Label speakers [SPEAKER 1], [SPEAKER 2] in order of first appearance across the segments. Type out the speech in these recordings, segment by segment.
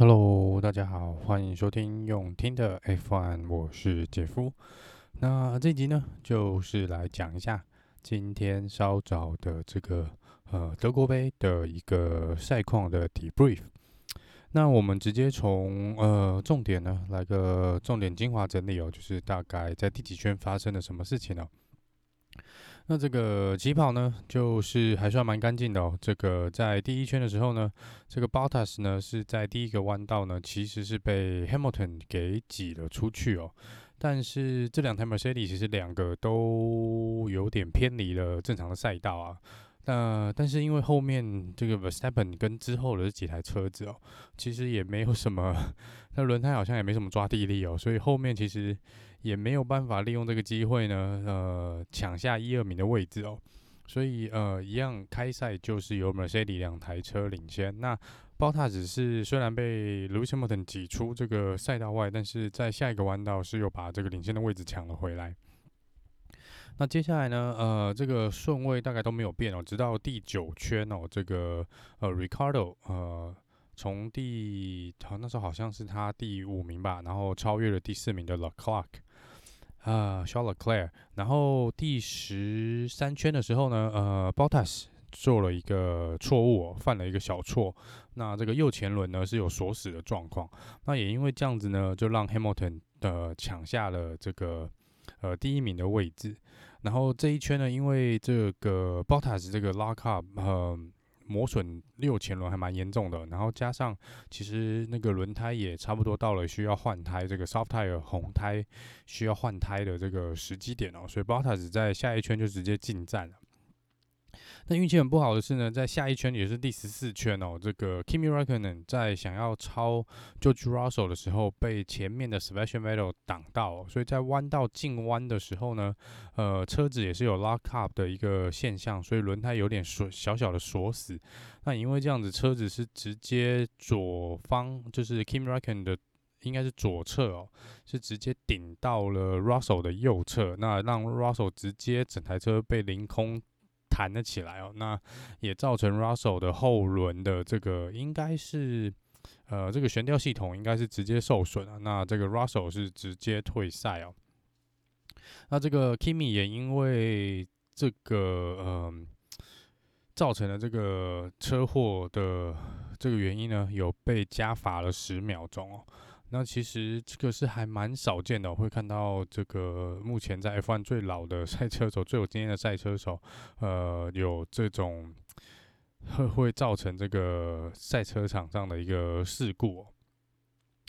[SPEAKER 1] Hello，大家好，欢迎收听用听的 F1，我是杰夫。那这集呢，就是来讲一下今天稍早的这个呃德国杯的一个赛况的 debrief。那我们直接从呃重点呢来个重点精华整理哦，就是大概在第几圈发生了什么事情呢？那这个起跑呢，就是还算蛮干净的哦。这个在第一圈的时候呢，这个 Bottas 呢是在第一个弯道呢，其实是被 Hamilton 给挤了出去哦。但是这两台 Mercedes 其实两个都有点偏离了正常的赛道啊。那但是因为后面这个 Verstappen 跟之后的这几台车子哦，其实也没有什么，那轮胎好像也没什么抓地力哦，所以后面其实。也没有办法利用这个机会呢，呃，抢下一二名的位置哦，所以呃，一样开赛就是由 Mercedes 两台车领先。那 Bottas 是虽然被 Lewis Hamilton 挤出这个赛道外，但是在下一个弯道是又把这个领先的位置抢了回来。那接下来呢，呃，这个顺位大概都没有变哦，直到第九圈哦，这个呃 Ricardo 呃。从第，好，那时候好像是他第五名吧，然后超越了第四名的 Leclerc，啊，Charles Leclerc。然后第十三圈的时候呢，呃，Bottas 做了一个错误，犯了一个小错。那这个右前轮呢是有锁死的状况。那也因为这样子呢，就让 Hamilton 的抢下了这个呃第一名的位置。然后这一圈呢，因为这个 Bottas 这个 lock up，呃。磨损六前轮还蛮严重的，然后加上其实那个轮胎也差不多到了需要换胎，这个 soft tire 红胎需要换胎的这个时机点哦，所以 Bottas 在下一圈就直接进站了。但运气很不好的是呢，在下一圈也是第十四圈哦，这个 Kimi Räikkönen 在想要超 George Russell 的时候，被前面的 Sebastian Vettel 挡到，所以在弯道进弯的时候呢，呃，车子也是有 lock up 的一个现象，所以轮胎有点锁小小的锁死。那因为这样子，车子是直接左方，就是 Kimi Räikkönen 的应该是左侧哦，是直接顶到了 Russell 的右侧，那让 Russell 直接整台车被凌空。弹了起来哦，那也造成 Russell 的后轮的这个应该是呃这个悬吊系统应该是直接受损了，那这个 Russell 是直接退赛哦。那这个 Kimi 也因为这个呃造成了这个车祸的这个原因呢，有被加罚了十秒钟哦。那其实这个是还蛮少见的，会看到这个目前在 F1 最老的 赛车手、最有经验的赛车手，呃，有这种会会造成这个赛车场上的一个事故。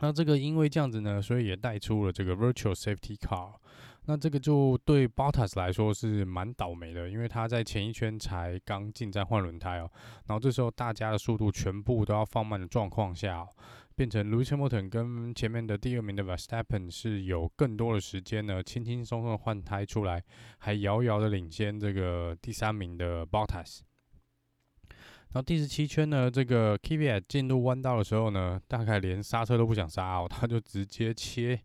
[SPEAKER 1] 那这个因为这样子呢，所以也带出了这个 Virtual Safety Car。那这个就对 Bottas 来说是蛮倒霉的，因为他在前一圈才刚进站换轮胎哦，然后这时候大家的速度全部都要放慢的状况下。变成 Lewis Hamilton 跟前面的第二名的 Vestappen 是有更多的时间呢，轻轻松松的换胎出来，还遥遥的领先这个第三名的 Bottas。然后第十七圈呢，这个 Kvyat 进入弯道的时候呢，大概连刹车都不想刹哦，他就直接切。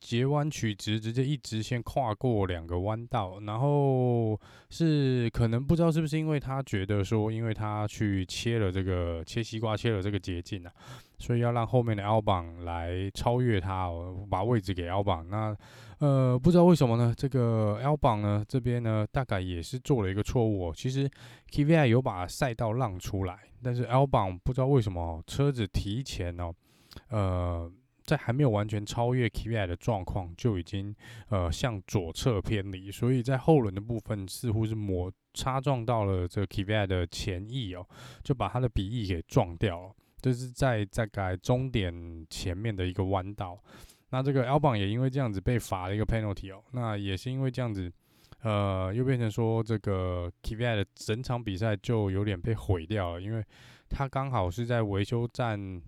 [SPEAKER 1] 截弯取直，直接一直线跨过两个弯道，然后是可能不知道是不是因为他觉得说，因为他去切了这个切西瓜切了这个捷径啊，所以要让后面的 L 榜来超越他哦，把位置给 L 榜。那呃不知道为什么呢？这个 L 榜呢这边呢大概也是做了一个错误哦。其实 Kvyat 有把赛道让出来，但是 L 榜不知道为什么车子提前哦，呃。在还没有完全超越 Kvy 的状况，就已经呃向左侧偏离，所以在后轮的部分似乎是摩擦撞到了这个 Kvy 的前翼哦，就把他的鼻翼给撞掉了。这是在大概终点前面的一个弯道，那这个 Albon 也因为这样子被罚了一个 penalty 哦，那也是因为这样子，呃，又变成说这个 Kvy 的整场比赛就有点被毁掉了，因为他刚好是在维修站。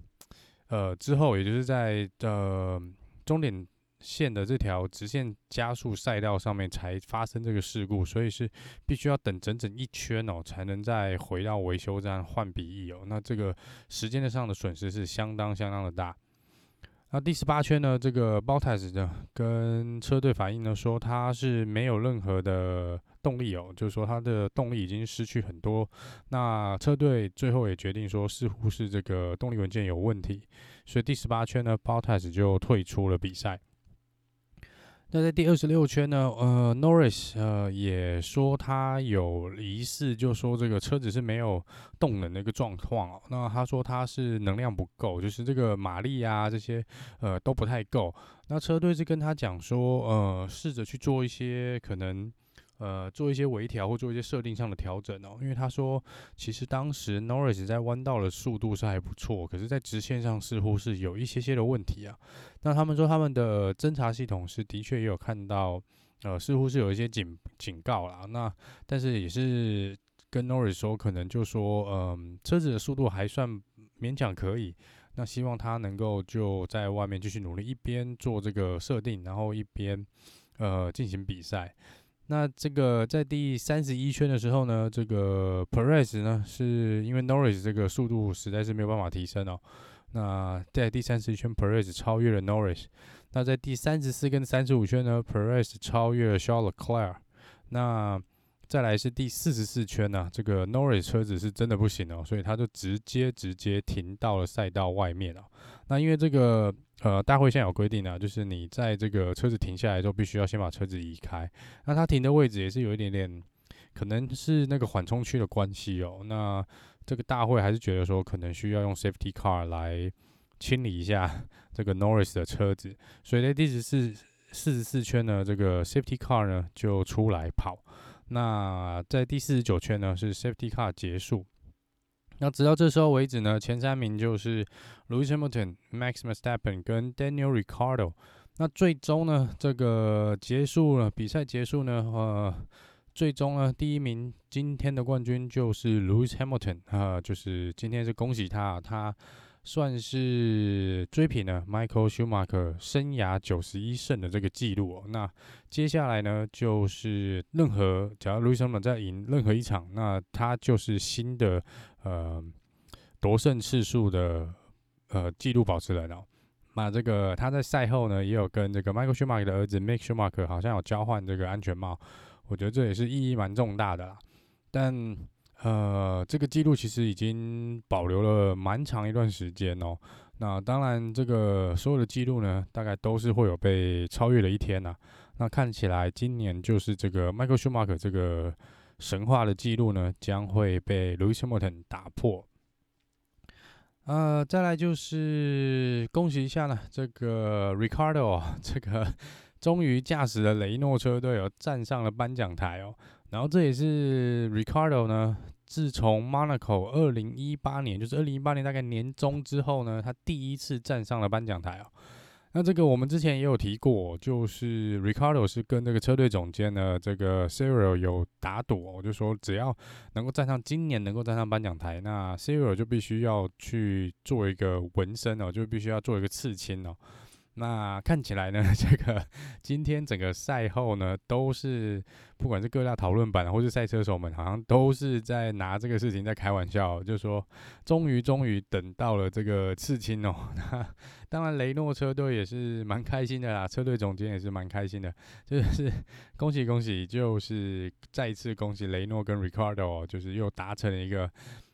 [SPEAKER 1] 呃，之后也就是在呃终点线的这条直线加速赛道上面才发生这个事故，所以是必须要等整整一圈哦，才能再回到维修站换笔翼哦。那这个时间上的损失是相当相当的大。那第十八圈呢，这个 Bottas 呢跟车队反映呢说他是没有任何的动力哦，就是说他的动力已经失去很多。那车队最后也决定说，似乎是这个动力文件有问题，所以第十八圈呢，Bottas 就退出了比赛。那在第二十六圈呢，呃，Norris 呃也说他有疑似，就说这个车子是没有动能的一个状况哦。那他说他是能量不够，就是这个马力啊这些呃都不太够。那车队是跟他讲说，呃，试着去做一些可能。呃，做一些微调或做一些设定上的调整哦，因为他说，其实当时 Norris 在弯道的速度是还不错，可是，在直线上似乎是有一些些的问题啊。那他们说他们的侦察系统是的确也有看到，呃，似乎是有一些警警告啦。那但是也是跟 Norris 说，可能就说，嗯、车子的速度还算勉强可以。那希望他能够就在外面继续努力，一边做这个设定，然后一边呃进行比赛。那这个在第三十一圈的时候呢，这个 Perez 呢，是因为 Norris 这个速度实在是没有办法提升哦。那在第三十一圈，Perez 超越了 Norris。那在第三十四跟三十五圈呢，Perez 超越了 Charles Leclerc。那再来是第四十四圈呢、这个 Norris 车子是真的不行哦，所以他就直接直接停到了赛道外面哦。那因为这个。呃，大会现在有规定啊，就是你在这个车子停下来之后，必须要先把车子移开。那他停的位置也是有一点点，可能是那个缓冲区的关系哦。那这个大会还是觉得说，可能需要用 safety car 来清理一下这个 Norris 的车子。所以在第十四、四十四圈呢，这个 safety car 呢就出来跑。那在第四十九圈呢，是 safety car 结束。那直到这时候为止呢，前三名就是 Lewis Hamilton、Max Verstappen 跟 Daniel r i c a r d o。那最终呢，这个结束了，比赛结束呢，呃，最终呢，第一名今天的冠军就是 Lewis Hamilton 啊、呃，就是今天是恭喜他，他。算是追平了 Michael Schumacher 生涯九十一胜的这个记录哦。那接下来呢，就是任何只要 Lewis Hamilton 再赢任何一场，那他就是新的呃夺胜次数的呃记录保持人哦。那这个他在赛后呢，也有跟这个 Michael Schumacher 的儿子 Mick Schumacher 好像有交换这个安全帽，我觉得这也是意义蛮重大的。但呃，这个记录其实已经保留了蛮长一段时间哦。那当然，这个所有的记录呢，大概都是会有被超越的一天呐、啊。那看起来今年就是这个 Michael Schumacher 这个神话的记录呢，将会被 Lewis Hamilton 打破。呃，再来就是恭喜一下呢，这个 Ricardo 这个终于驾驶了雷诺车队哦，站上了颁奖台哦。然后这也是 Ricardo 呢，自从 Monaco 二零一八年，就是二零一八年大概年中之后呢，他第一次站上了颁奖台哦。那这个我们之前也有提过，就是 Ricardo 是跟这个车队总监呢，这个 Cyril 有打赌哦，就说只要能够站上今年能够站上颁奖台，那 Cyril 就必须要去做一个纹身哦，就必须要做一个刺青哦。那看起来呢，这个今天整个赛后呢，都是不管是各大讨论版，或是赛车手们，好像都是在拿这个事情在开玩笑，就说，终于终于等到了这个刺青哦。那当然，雷诺车队也是蛮开心的啦，车队总监也是蛮开心的，就是 恭喜恭喜，就是再一次恭喜雷诺跟 Ricardo，就是又达成了一个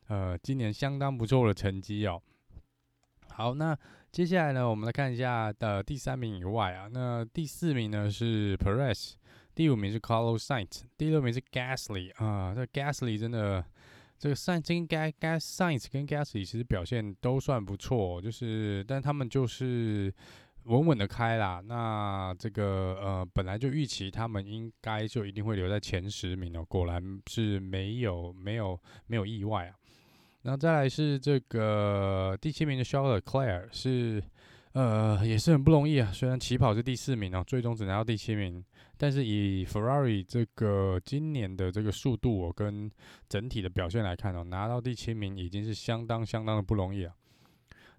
[SPEAKER 1] 呃今年相当不错的成绩哦。好，那。接下来呢，我们来看一下的第三名以外啊，那第四名呢是 Perez，第五名是 Carlos Sainz，第六名是 Gasly 啊，这 Gasly 真的这个 Sainz 跟 Sainz 跟 Gasly 其实表现都算不错，就是但他们就是稳稳的开啦。那这个呃本来就预期他们应该就一定会留在前十名哦，果然是没有没有没有意外啊。然后再来是这个第七名的 Charlotte Claire，是，呃，也是很不容易啊。虽然起跑是第四名哦，最终只拿到第七名，但是以 Ferrari 这个今年的这个速度哦，跟整体的表现来看哦，拿到第七名已经是相当相当的不容易啊。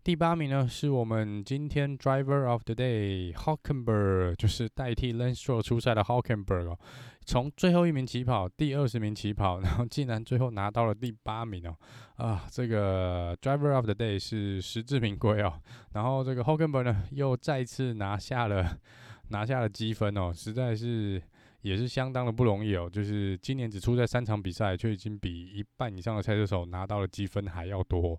[SPEAKER 1] 第八名呢，是我们今天 Driver of the Day Hulkenberg，就是代替 Lance Stroll 出赛的 Hulkenberg 哦。从最后一名起跑，第二十名起跑，然后竟然最后拿到了第八名哦。啊，这个 Driver of the Day 是实至名归哦。然后这个 Hulkenberg 呢，又再次拿下了拿下了积分哦，实在是也是相当的不容易哦。就是今年只出赛三场比赛，却已经比一半以上的赛车手拿到了积分还要多。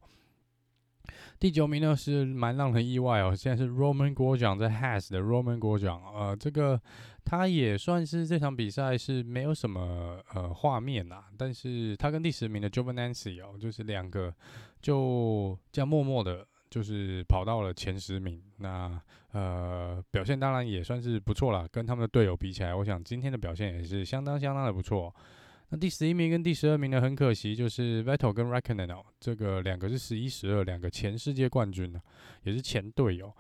[SPEAKER 1] 第九名呢是蛮让人意外哦，现在是 Roman Guo 奖在 Has 的 Roman Guo 奖呃，这个他也算是这场比赛是没有什么呃画面啦，但是他跟第十名的 Jovanancy 哦，就是两个就这样默默的，就是跑到了前十名，那呃表现当然也算是不错啦，跟他们的队友比起来，我想今天的表现也是相当相当的不错。那第十一名跟第十二名呢，很可惜，就是 Vettel 跟 r e c k o n e n 哦，这个两个是十一、十二，两个前世界冠军呢，也是前队友。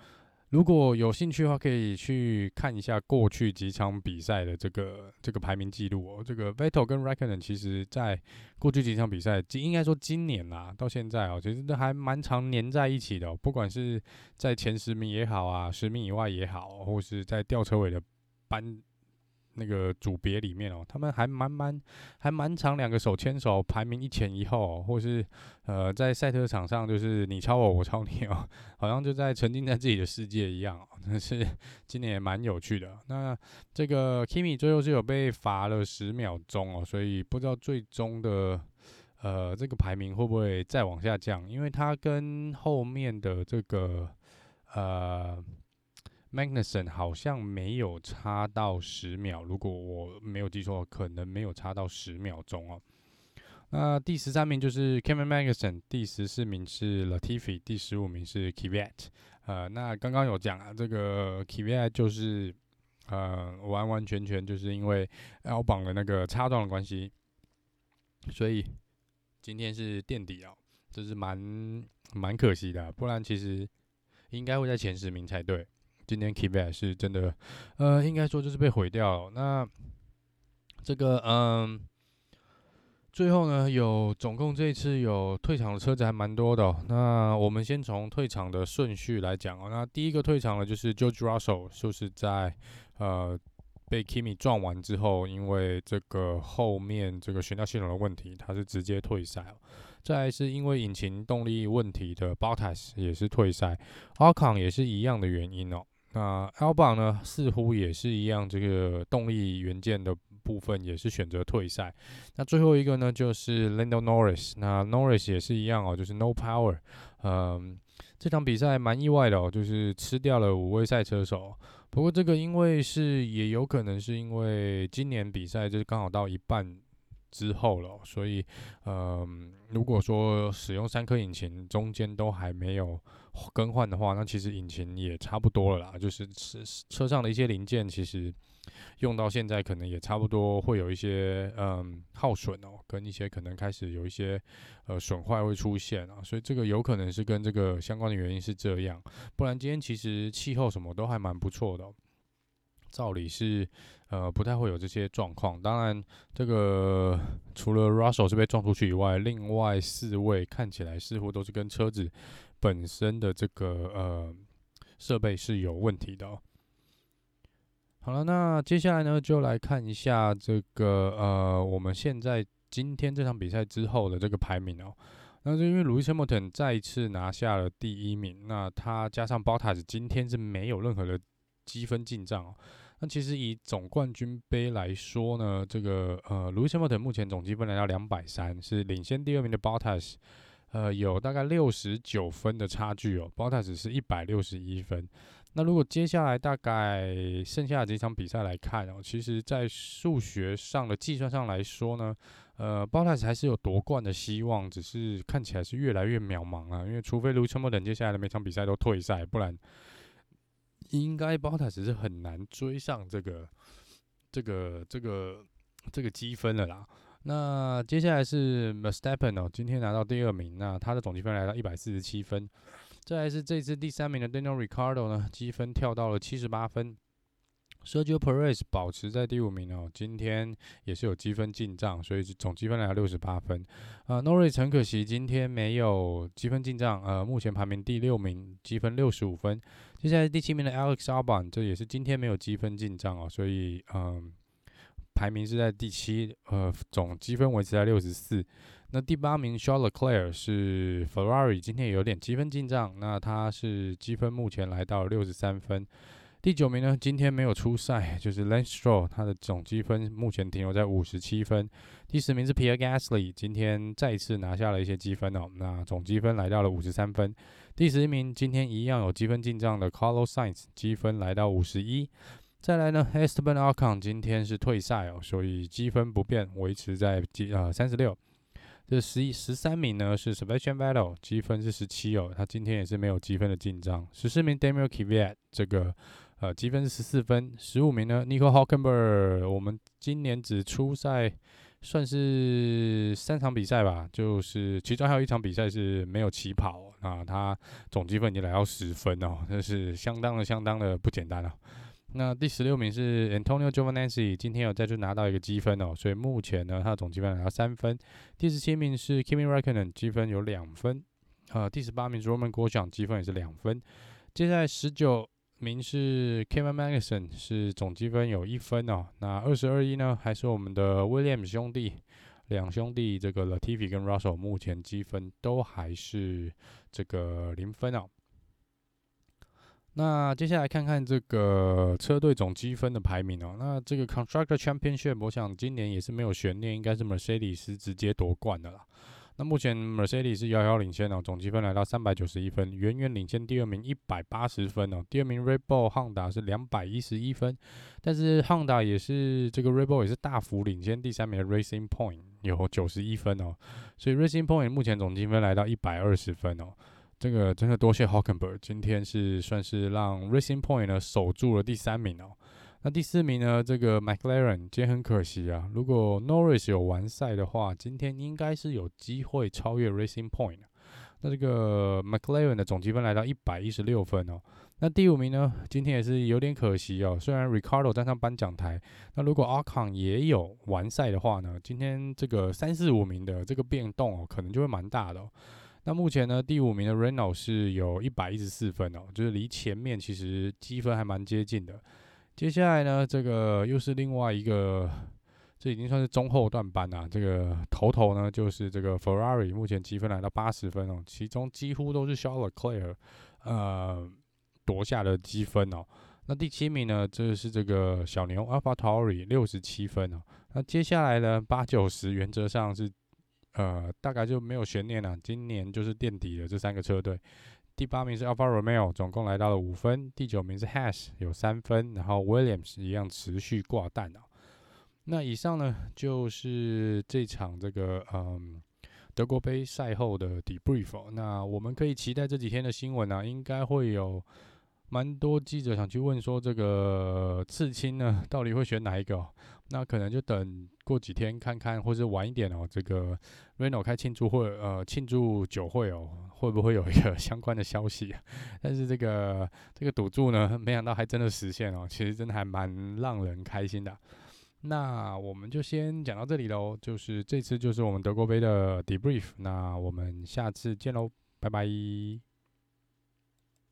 [SPEAKER 1] 如果有兴趣的话，可以去看一下过去几场比赛的这个这个排名记录哦。这个 Vettel 跟 r e c k o n e n 其实在过去几场比赛，应该说今年啦，到现在哦，其实都还蛮常黏在一起的哦。不管是在前十名也好啊，十名以外也好，或是在吊车尾的班。那个组别里面哦，他们还蛮蛮还蛮常两个手牵手排名一前一后，或是呃在赛车场上就是你超我我超你哦，好像就在沉浸在自己的世界一样。但是今年也蛮有趣的。那这个 Kimi 最后是有被罚了十秒钟哦，所以不知道最终的呃这个排名会不会再往下降，因为他跟后面的这个呃。Magnussen 好像没有差到十秒，如果我没有记错，可能没有差到十秒钟哦。那第十三名就是 Kevin Magnussen，第十四名是 Latifi，第十五名是 Kvyat。呃，那刚刚有讲啊，这个 Kvyat 就是呃完完全全就是因为 L 榜的那个插撞的关系，所以今天是垫底哦，这是蛮蛮可惜的，不然其实应该会在前十名才对。今天 Kvyat 是真的，呃，应该说就是被毁掉了。那这个，嗯，最后呢，有总共这一次有退场的车子还蛮多的哦。那我们先从退场的顺序来讲哦。那第一个退场的就是 George Russell，就是在呃被 Kimi 撞完之后，因为这个后面这个悬吊系统的问题，他是直接退赛哦。再来是因为引擎动力问题的 Bottas 也是退赛，Ocon 也是一样的原因哦。那 Albon 呢，似乎也是一样，这个动力元件的部分也是选择退赛。那最后一个呢，就是 Lando Norris，那 Norris 也是一样哦，就是 No Power。嗯，这场比赛蛮意外的哦，就是吃掉了五位赛车手。不过这个因为是也有可能是因为今年比赛就是刚好到一半。之后了，所以，呃，如果说使用三颗引擎，中间都还没有更换的话，那其实引擎也差不多了啦。就是车车上的一些零件，其实用到现在可能也差不多会有一些嗯耗损哦，跟一些可能开始有一些呃损坏会出现啊。所以这个有可能是跟这个相关的原因是这样，不然今天其实气候什么都还蛮不错的。照理是，呃，不太会有这些状况。当然，这个除了 Russell 是被撞出去以外，另外四位看起来似乎都是跟车子本身的这个呃设备是有问题的哦。好了，那接下来呢，就来看一下这个呃，我们现在今天这场比赛之后的这个排名哦。那是因为 Lewis Hamilton 再一次拿下了第一名，那他加上 Bottas 今天是没有任何的。积分进账哦，那其实以总冠军杯来说呢，这个呃，Lewis Hamilton 目前总积分来到两百三，是领先第二名的 Bottas，呃，有大概六十九分的差距哦，Bottas 是一百六十一分。那如果接下来大概剩下的几场比赛来看哦，其实在数学上的计算上来说呢，呃，Bottas 还是有夺冠的希望，只是看起来是越来越渺茫啊，因为除非 Lewis Hamilton 接下来的每场比赛都退赛，不然。应该 Bottas 是很难追上这个、这个、这个、这个积分了啦。那接下来是 m e s t a p p e n 哦，今天拿到第二名，那他的总积分来到一百四十七分。再来是这次第三名的 Daniel r i c a r d o 呢，积分跳到了七十八分。Sergio Perez 保持在第五名哦，今天也是有积分进账，所以总积分来到六十八分。啊，Norris 很可惜今天没有积分进账，呃，目前排名第六名，积分六十五分。接下来第七名的 Alex Albon，这也是今天没有积分进账哦，所以嗯、排名是在第七，呃，总积分维持在六十四。那第八名 Charles Leclerc 是 Ferrari，今天也有点积分进账，那他是积分目前来到六十三分。第九名呢，今天没有出赛，就是 Lance Stroll，他的总积分目前停留在五十七分。第十名是 Pierre Gasly，今天再次拿下了一些积分哦，那总积分来到了五十三分。第十一名今天一样有积分进账的 Carlos Sainz，积分来到五十一。再来呢，Esteban Ocon 今天是退赛哦，所以积分不变，维持在积呃三十六。这十一十三名呢是 Sebastian Vettel，积分是十七哦，他今天也是没有积分的进账。十四名 Daniel Kvyat 这个。呃，积分是十四分，十五名呢，Nico Hulkenberg，我们今年只出赛算是三场比赛吧，就是其中还有一场比赛是没有起跑，啊，他总积分已经来到十分哦，这是相当的相当的不简单了。那第十六名是 Antonio Giovinazzi，今天有再次拿到一个积分哦，所以目前呢，他的总积分来到三分。第十七名是 Kimi Räikkönen，积分有两分。呃，第十八名是 Roman Grosjean，积分也是两分。接下来十九。名是 Kevin Magnussen，是总积分有一分哦。那二十二一呢，还是我们的 Williams 兄弟，两兄弟这个 Latifi 跟 Russell 目前积分都还是这个零分哦。那接下来看看这个车队总积分的排名哦。那这个 Constructor Championship，我想今年也是没有悬念，应该是 Mercedes 直接夺冠的啦。那目前 Mercedes 是遥遥领先哦，总积分来到三百九十一分，远远领先第二名一百八十分哦。第二名 Red Bull Honda 是两百一十一分，但是 Honda 也是这个 Red Bull 也是大幅领先第三名的 Racing Point 有九十一分哦，所以 Racing Point 目前总积分来到一百二十分哦。这个真的多谢 Hockenberg，今天是算是让 Racing Point 呢守住了第三名哦。那第四名呢？这个 McLaren 今天很可惜啊。如果 Norris 有完赛的话，今天应该是有机会超越 Racing Point。那这个 McLaren 的总积分来到一百一十六分哦。那第五名呢？今天也是有点可惜哦。虽然 Ricardo 站上颁奖台，那如果 Ocon 也有完赛的话呢，今天这个三四五名的这个变动哦，可能就会蛮大的哦。那目前呢，第五名的 Renault 是有一百一十四分哦，就是离前面其实积分还蛮接近的。接下来呢，这个又是另外一个，这已经算是中后段班啊。这个头头呢，就是这个 Ferrari，目前积分来到八十分哦，其中几乎都是 Charles Leclerc 呃夺下的积分哦。那第七名呢，这是这个小牛 AlphaTauri 六十七分哦。那接下来呢，八九十原则上是呃大概就没有悬念了，今年就是垫底的这三个车队。第八名是 Alfa Romeo，总共来到了五分。第九名是 Haas，有三分。然后 Williams 一样持续挂蛋哦。那以上呢，就是这场这个嗯德国杯赛后的 debrief。那我们可以期待这几天的新闻啊，应该会有蛮多记者想去问说，这个刺青呢，到底会选哪一个？那可能就等过几天看看，或者晚一点哦。这个 Renault 开庆祝会，呃，庆祝酒会哦，会不会有一个相关的消息？但是这个这个赌注呢，没想到还真的实现哦。其实真的还蛮让人开心的。那我们就先讲到这里喽。就是这次就是我们德国杯的 debrief。那我们下次见喽，拜拜。